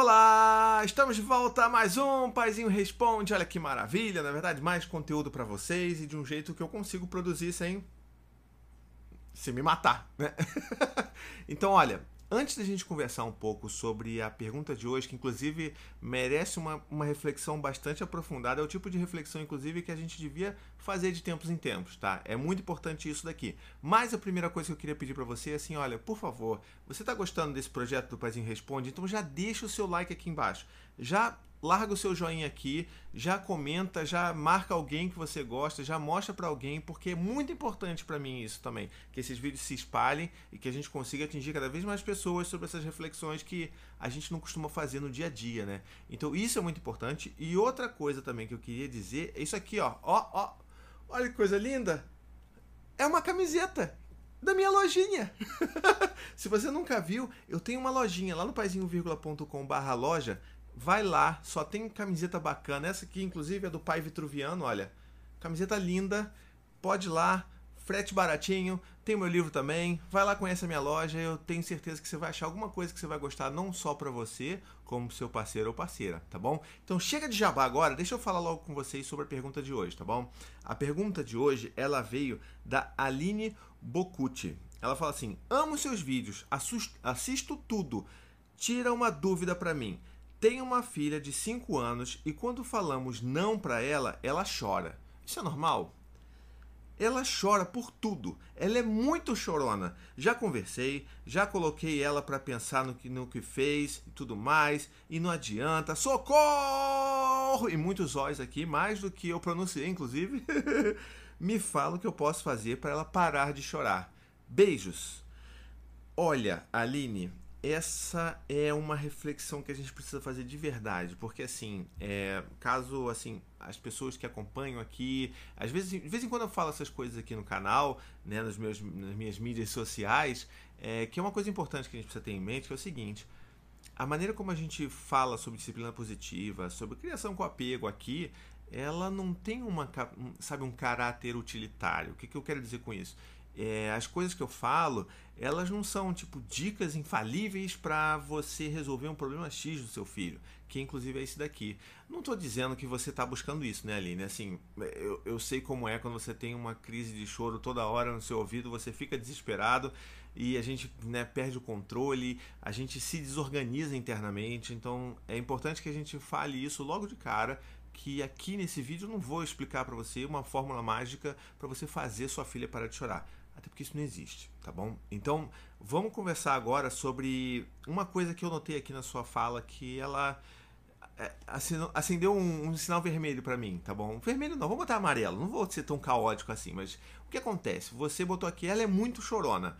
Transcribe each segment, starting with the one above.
Olá, estamos de volta a mais um Paizinho Responde. Olha que maravilha, na verdade, mais conteúdo para vocês e de um jeito que eu consigo produzir sem se me matar, né? então, olha, Antes da gente conversar um pouco sobre a pergunta de hoje, que inclusive merece uma, uma reflexão bastante aprofundada, é o tipo de reflexão, inclusive, que a gente devia fazer de tempos em tempos, tá? É muito importante isso daqui. Mas a primeira coisa que eu queria pedir para você é assim: olha, por favor, você está gostando desse projeto do Paizinho Responde? Então já deixa o seu like aqui embaixo. Já larga o seu joinha aqui, já comenta, já marca alguém que você gosta, já mostra para alguém, porque é muito importante para mim isso também, que esses vídeos se espalhem e que a gente consiga atingir cada vez mais pessoas sobre essas reflexões que a gente não costuma fazer no dia a dia, né? Então isso é muito importante. E outra coisa também que eu queria dizer é isso aqui, ó. Ó, ó. Olha que coisa linda. É uma camiseta da minha lojinha. Se você nunca viu, eu tenho uma lojinha lá no paizinho.com/loja Vai lá, só tem camiseta bacana. Essa aqui, inclusive, é do pai Vitruviano, olha. Camiseta linda. Pode ir lá, frete baratinho. Tem meu livro também. Vai lá, conhece a minha loja. Eu tenho certeza que você vai achar alguma coisa que você vai gostar, não só para você, como seu parceiro ou parceira, tá bom? Então chega de jabá agora, deixa eu falar logo com vocês sobre a pergunta de hoje, tá bom? A pergunta de hoje, ela veio da Aline Bocucci. Ela fala assim: Amo seus vídeos, assisto tudo. Tira uma dúvida para mim. Tenho uma filha de 5 anos e quando falamos não para ela, ela chora. Isso é normal? Ela chora por tudo. Ela é muito chorona. Já conversei, já coloquei ela para pensar no que, no que fez e tudo mais, e não adianta. Socorro! E muitos olhos aqui, mais do que eu pronunciei, inclusive. Me fala o que eu posso fazer para ela parar de chorar. Beijos. Olha, Aline, essa é uma reflexão que a gente precisa fazer de verdade, porque assim, é, caso assim as pessoas que acompanham aqui, às vezes, de vez em quando eu falo essas coisas aqui no canal, né, nos meus, nas minhas mídias sociais, é, que é uma coisa importante que a gente precisa ter em mente, que é o seguinte: a maneira como a gente fala sobre disciplina positiva, sobre criação com apego aqui, ela não tem uma, sabe, um caráter utilitário. O que, que eu quero dizer com isso? É, as coisas que eu falo, elas não são tipo dicas infalíveis para você resolver um problema X do seu filho, que inclusive é esse daqui. Não estou dizendo que você está buscando isso, né, Aline? Assim, eu, eu sei como é quando você tem uma crise de choro toda hora no seu ouvido, você fica desesperado e a gente né, perde o controle, a gente se desorganiza internamente. Então é importante que a gente fale isso logo de cara que aqui nesse vídeo eu não vou explicar para você uma fórmula mágica para você fazer sua filha parar de chorar até porque isso não existe, tá bom? Então, vamos conversar agora sobre uma coisa que eu notei aqui na sua fala que ela é, acendeu um, um sinal vermelho para mim, tá bom? Vermelho não, vou botar amarelo, não vou ser tão caótico assim, mas o que acontece? Você botou aqui, ela é muito chorona.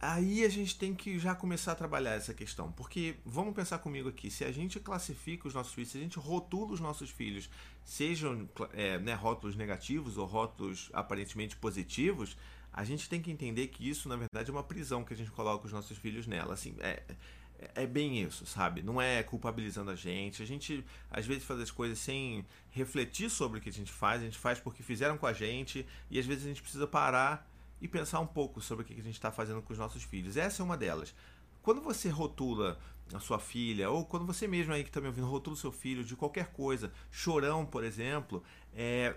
Aí a gente tem que já começar a trabalhar essa questão, porque vamos pensar comigo aqui, se a gente classifica os nossos filhos, se a gente rotula os nossos filhos, sejam é, né, rótulos negativos ou rótulos aparentemente positivos, a gente tem que entender que isso, na verdade, é uma prisão que a gente coloca os nossos filhos nela. Assim, é, é bem isso, sabe? Não é culpabilizando a gente. A gente, às vezes, faz as coisas sem refletir sobre o que a gente faz. A gente faz porque fizeram com a gente e, às vezes, a gente precisa parar e pensar um pouco sobre o que a gente está fazendo com os nossos filhos. Essa é uma delas. Quando você rotula a sua filha, ou quando você mesmo aí que está me ouvindo rotula o seu filho de qualquer coisa, chorão, por exemplo, é,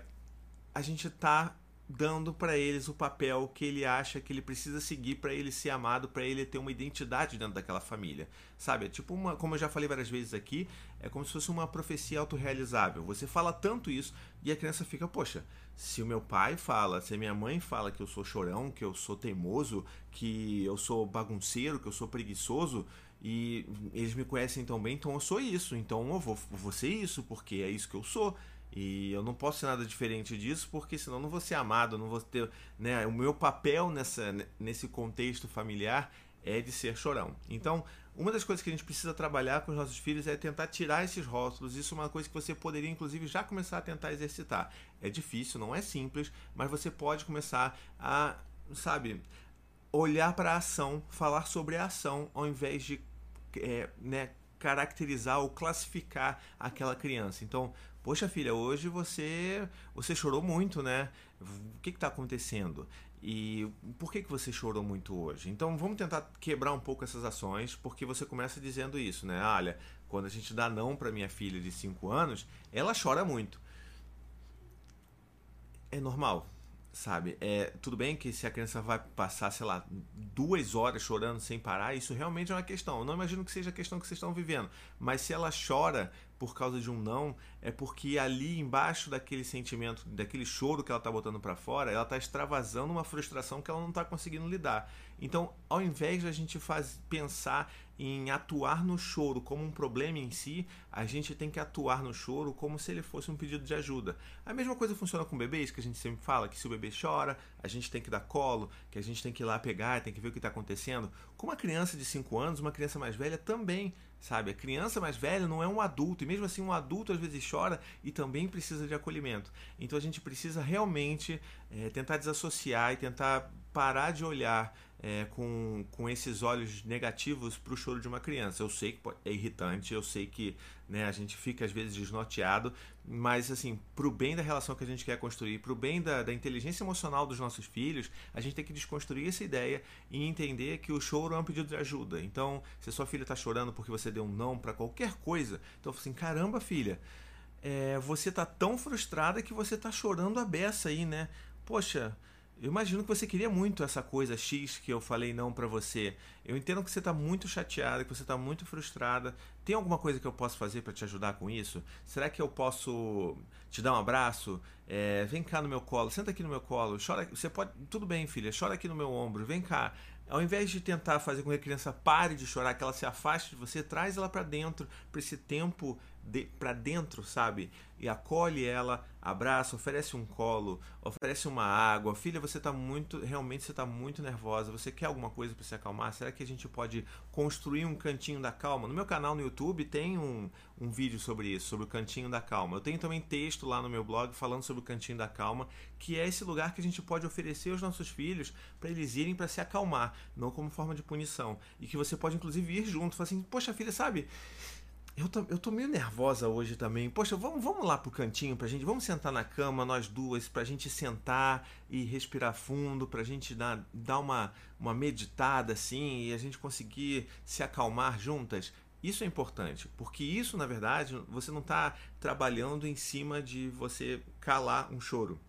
a gente está dando para eles o papel que ele acha que ele precisa seguir para ele ser amado, para ele ter uma identidade dentro daquela família. Sabe? É tipo uma, como eu já falei várias vezes aqui, é como se fosse uma profecia autorrealizável. Você fala tanto isso e a criança fica, poxa, se o meu pai fala, se a minha mãe fala que eu sou chorão, que eu sou teimoso, que eu sou bagunceiro, que eu sou preguiçoso, e eles me conhecem tão bem, então eu sou isso, então eu vou, vou ser isso, porque é isso que eu sou. E eu não posso ser nada diferente disso, porque senão não vou ser amado, não vou ter. Né, o meu papel nessa, nesse contexto familiar é de ser chorão. Então, uma das coisas que a gente precisa trabalhar com os nossos filhos é tentar tirar esses rótulos. Isso é uma coisa que você poderia, inclusive, já começar a tentar exercitar. É difícil, não é simples, mas você pode começar a, sabe, olhar para a ação, falar sobre a ação, ao invés de é, né, caracterizar ou classificar aquela criança. Então, Poxa, filha, hoje você você chorou muito, né? O que está acontecendo? E por que, que você chorou muito hoje? Então vamos tentar quebrar um pouco essas ações, porque você começa dizendo isso, né? Olha, quando a gente dá não para minha filha de 5 anos, ela chora muito. É normal, sabe? É, tudo bem que se a criança vai passar, sei lá, duas horas chorando sem parar, isso realmente é uma questão. Eu não imagino que seja a questão que vocês estão vivendo. Mas se ela chora por causa de um não, é porque ali embaixo daquele sentimento, daquele choro que ela está botando para fora, ela está extravasando uma frustração que ela não está conseguindo lidar. Então, ao invés de a gente faz, pensar em atuar no choro como um problema em si, a gente tem que atuar no choro como se ele fosse um pedido de ajuda. A mesma coisa funciona com bebês, que a gente sempre fala que se o bebê chora, a gente tem que dar colo, que a gente tem que ir lá pegar, tem que ver o que está acontecendo. Com uma criança de 5 anos, uma criança mais velha também, sabe? A criança mais velha não é um adulto, e mesmo assim um adulto às vezes chora e também precisa de acolhimento. Então a gente precisa realmente é, tentar desassociar e tentar parar de olhar é, com, com esses olhos negativos para o choro de uma criança. Eu sei que é irritante, eu sei que né, a gente fica às vezes desnorteado, mas assim, para o bem da relação que a gente quer construir, para o bem da, da inteligência emocional dos nossos filhos, a gente tem que desconstruir essa ideia e entender que o choro é um pedido de ajuda. Então, se sua filha está chorando porque você deu um não para qualquer coisa, então assim, caramba, filha. É, você tá tão frustrada que você tá chorando a beça aí, né? Poxa, eu imagino que você queria muito essa coisa X que eu falei não para você. Eu entendo que você está muito chateada, que você está muito frustrada. Tem alguma coisa que eu posso fazer para te ajudar com isso? Será que eu posso te dar um abraço? É, vem cá no meu colo, senta aqui no meu colo, chora. Você pode, tudo bem, filha, chora aqui no meu ombro. Vem cá. Ao invés de tentar fazer com que a criança pare de chorar, que ela se afaste de você, traz ela para dentro, para esse tempo de, para dentro, sabe? E acolhe ela, abraça, oferece um colo, oferece uma água. Filha, você está muito, realmente você está muito nervosa. Você quer alguma coisa para se acalmar? Será que a gente pode construir um cantinho da calma? No meu canal no YouTube tem um, um vídeo sobre isso, sobre o cantinho da calma. Eu tenho também texto lá no meu blog falando sobre o cantinho da calma, que é esse lugar que a gente pode oferecer aos nossos filhos para eles irem para se acalmar, não como forma de punição. E que você pode inclusive ir junto, falar assim: "Poxa, filha, sabe? Eu tô, eu tô meio nervosa hoje também. Poxa, vamos, vamos lá pro cantinho pra gente. Vamos sentar na cama, nós duas, pra gente sentar e respirar fundo, pra gente dar, dar uma, uma meditada assim e a gente conseguir se acalmar juntas. Isso é importante, porque isso, na verdade, você não está trabalhando em cima de você calar um choro,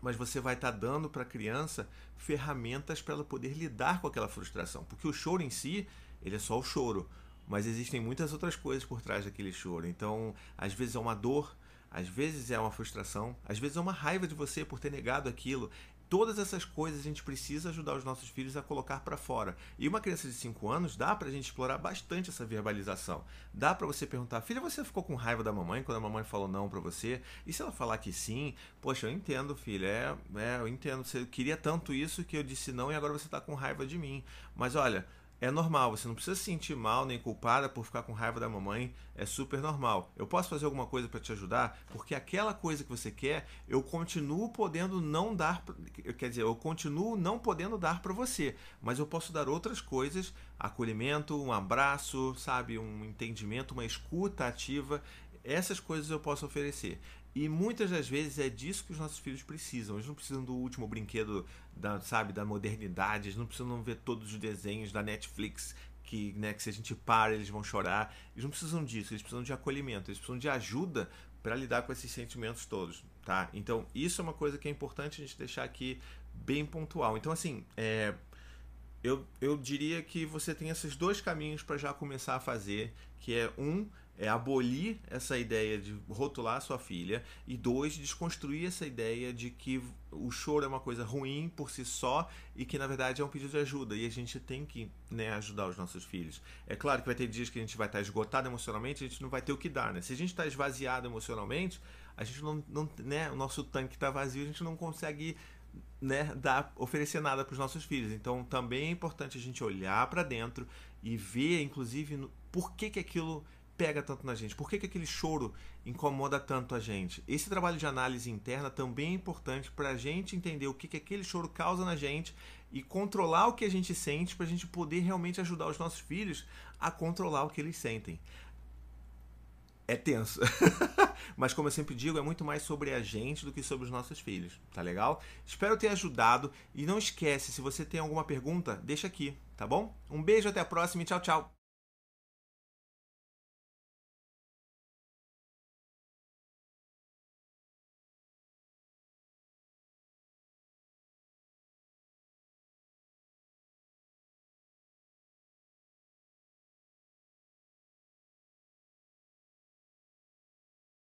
mas você vai estar tá dando para a criança ferramentas para ela poder lidar com aquela frustração, porque o choro em si, ele é só o choro mas existem muitas outras coisas por trás daquele choro. Então, às vezes é uma dor, às vezes é uma frustração, às vezes é uma raiva de você por ter negado aquilo. Todas essas coisas a gente precisa ajudar os nossos filhos a colocar para fora. E uma criança de 5 anos dá pra gente explorar bastante essa verbalização. Dá para você perguntar: "Filha, você ficou com raiva da mamãe quando a mamãe falou não para você?" E se ela falar que sim, poxa, eu entendo, filha. É, é, eu entendo. Você queria tanto isso que eu disse não e agora você tá com raiva de mim. Mas olha, é normal, você não precisa se sentir mal nem culpada por ficar com raiva da mamãe, é super normal. Eu posso fazer alguma coisa para te ajudar? Porque aquela coisa que você quer, eu continuo podendo não dar, quer dizer, eu continuo não podendo dar para você, mas eu posso dar outras coisas, acolhimento, um abraço, sabe, um entendimento, uma escuta ativa, essas coisas eu posso oferecer. E muitas das vezes é disso que os nossos filhos precisam. Eles não precisam do último brinquedo, da, sabe, da modernidade. Eles não precisam ver todos os desenhos da Netflix que, né, que se a gente para eles vão chorar. Eles não precisam disso. Eles precisam de acolhimento. Eles precisam de ajuda para lidar com esses sentimentos todos, tá? Então isso é uma coisa que é importante a gente deixar aqui bem pontual. Então assim, é, eu, eu diria que você tem esses dois caminhos para já começar a fazer, que é um é abolir essa ideia de rotular sua filha e dois desconstruir essa ideia de que o choro é uma coisa ruim por si só e que na verdade é um pedido de ajuda. E a gente tem que né, ajudar os nossos filhos. É claro que vai ter dias que a gente vai estar esgotado emocionalmente a gente não vai ter o que dar né? Se a gente está esvaziado emocionalmente a gente não, não né o nosso tanque está vazio a gente não consegue né, dar, oferecer nada para os nossos filhos. Então também é importante a gente olhar para dentro e ver, inclusive, no, por que, que aquilo pega tanto na gente? Por que, que aquele choro incomoda tanto a gente? Esse trabalho de análise interna também é importante para a gente entender o que, que aquele choro causa na gente e controlar o que a gente sente para a gente poder realmente ajudar os nossos filhos a controlar o que eles sentem. É tenso. Mas como eu sempre digo, é muito mais sobre a gente do que sobre os nossos filhos, tá legal? Espero ter ajudado e não esquece, se você tem alguma pergunta, deixa aqui, tá bom? Um beijo, até a próxima e tchau, tchau.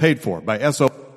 paid for by SO.